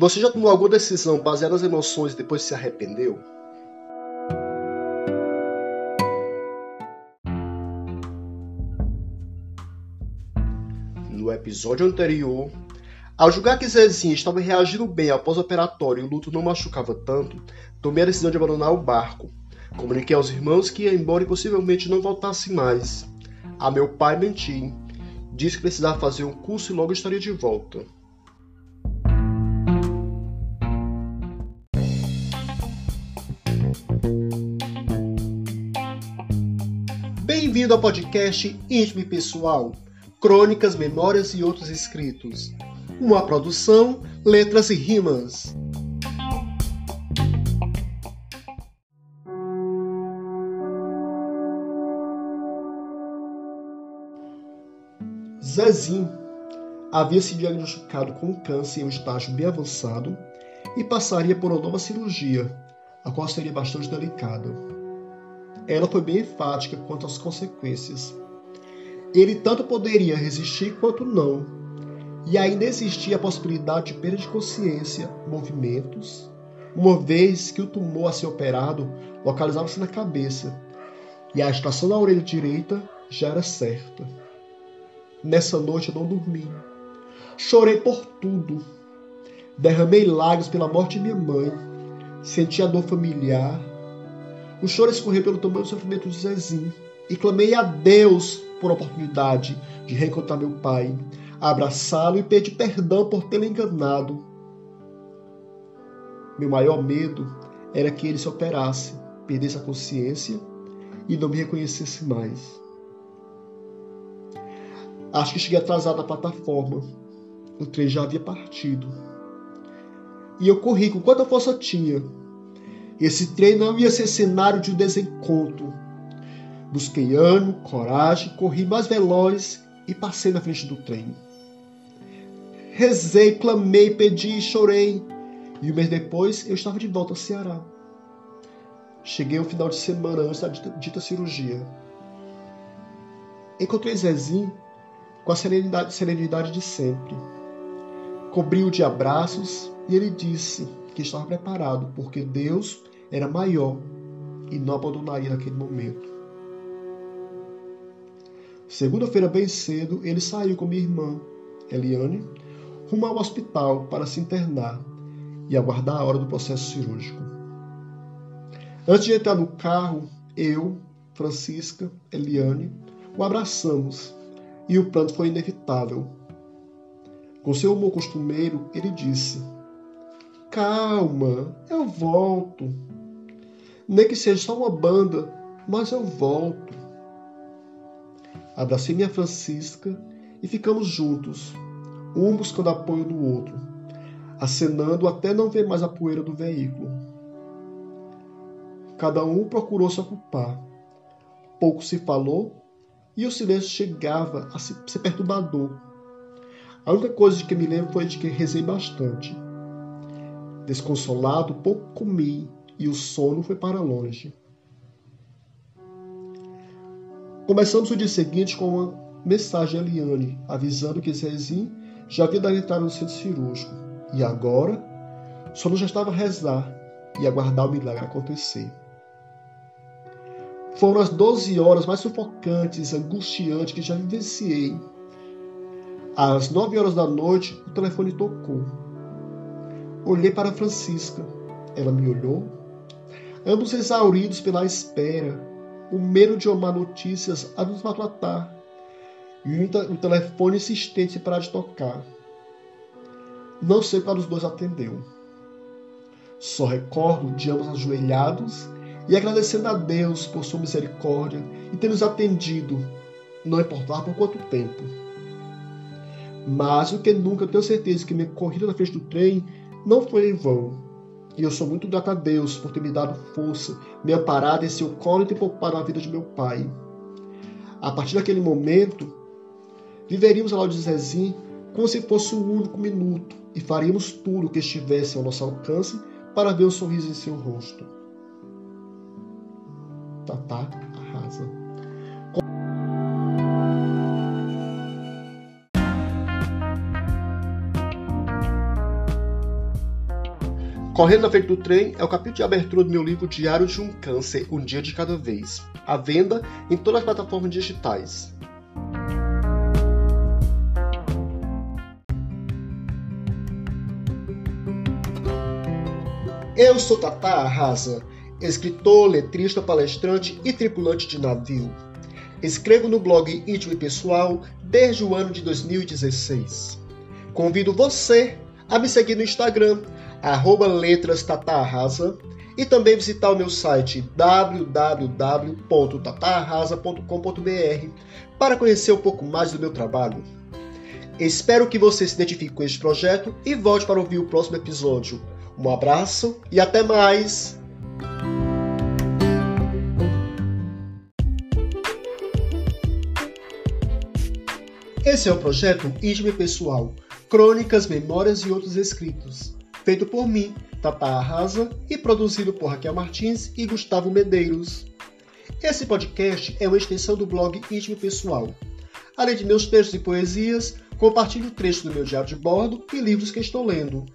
Você já tomou alguma decisão baseada nas emoções e depois se arrependeu? No episódio anterior, ao julgar que Zezinho estava reagindo bem ao pós-operatório e o luto não machucava tanto, tomei a decisão de abandonar o barco. Comuniquei aos irmãos que ia embora e possivelmente não voltasse mais. A meu pai menti. Disse que precisava fazer um curso e logo estaria de volta. Bem-vindo ao podcast Íntimo e Pessoal, Crônicas, Memórias e Outros Escritos. Uma produção, letras e rimas. Zezinho havia se diagnosticado com câncer em um estágio bem avançado e passaria por uma nova cirurgia, a qual seria bastante delicada. Ela foi bem enfática quanto às consequências. Ele tanto poderia resistir quanto não, e ainda existia a possibilidade de perda de consciência, movimentos, uma vez que o tumor a ser operado localizava-se na cabeça e a estação da orelha direita já era certa. Nessa noite eu não dormi. Chorei por tudo. Derramei lágrimas pela morte de minha mãe. Senti a dor familiar. O choro escorreu pelo tamanho do sofrimento de Zezinho. E clamei a Deus por a oportunidade de reencontrar meu pai, abraçá-lo e pedir perdão por tê-lo enganado. Meu maior medo era que ele se operasse, perdesse a consciência e não me reconhecesse mais. Acho que cheguei atrasado na plataforma. O trem já havia partido. E eu corri com quanta força tinha. Esse trem não ia ser cenário de um desencontro. Busquei ânimo, coragem, corri mais veloz e passei na frente do trem. Rezei, clamei, pedi, chorei. E um mês depois eu estava de volta ao Ceará. Cheguei ao final de semana antes da dita, dita cirurgia. Encontrei Zezinho com a serenidade, serenidade de sempre. Cobriu de abraços e ele disse que estava preparado, porque Deus era maior e não abandonaria naquele momento. Segunda-feira, bem cedo, ele saiu com minha irmã, Eliane, rumo ao hospital para se internar e aguardar a hora do processo cirúrgico. Antes de entrar no carro, eu, Francisca, Eliane, o abraçamos e o pranto foi inevitável. Com seu humor costumeiro, ele disse: Calma, eu volto. Nem que seja só uma banda, mas eu volto. Abracei minha Francisca e ficamos juntos, um buscando apoio do outro, acenando até não ver mais a poeira do veículo. Cada um procurou se ocupar. Pouco se falou e o silêncio chegava a ser perturbador. A única coisa de que me lembro foi de que rezei bastante. Desconsolado, pouco comi e o sono foi para longe. Começamos o dia seguinte com uma mensagem a Eliane, avisando que Zezinho já havia dado entrada no centro cirúrgico e agora só nos restava rezar e aguardar o milagre acontecer. Foram as 12 horas mais sufocantes, angustiantes que já vivenciei. Às 9 horas da noite, o telefone tocou. Olhei para Francisca. Ela me olhou. Ambos exauridos pela espera, o medo de uma notícias a nos maltratar. E o telefone insistente para de tocar. Não sei qual dos dois atendeu. Só recordo de ambos ajoelhados e agradecendo a Deus por sua misericórdia e ter nos atendido, não importar por quanto tempo. Mas o que nunca tenho certeza que minha corrida na frente do trem não foi em vão. E eu sou muito grato a Deus por ter me dado força, me amparado em seu colo e ter poupado a vida de meu pai. A partir daquele momento, viveríamos lado de Zezinho como se fosse o único minuto e faríamos tudo o que estivesse ao nosso alcance para ver o sorriso em seu rosto. Tatá arrasa. Correndo na frente do trem é o capítulo de abertura do meu livro Diário de um Câncer, um dia de cada vez. À venda em todas as plataformas digitais. Eu sou Tata Arrasa, escritor, letrista, palestrante e tripulante de navio. Escrevo no blog íntimo e pessoal desde o ano de 2016. Convido você a me seguir no Instagram, arroba letras e também visitar o meu site www.tatarrasa.com.br para conhecer um pouco mais do meu trabalho. Espero que você se identifique com este projeto e volte para ouvir o próximo episódio. Um abraço e até mais! Esse é o projeto Íntimo Pessoal, Crônicas, Memórias e Outros Escritos, feito por mim, Tata Arrasa, e produzido por Raquel Martins e Gustavo Medeiros. Esse podcast é uma extensão do blog Íntimo Pessoal. Além de meus textos e poesias, compartilho trechos do meu diário de bordo e livros que estou lendo.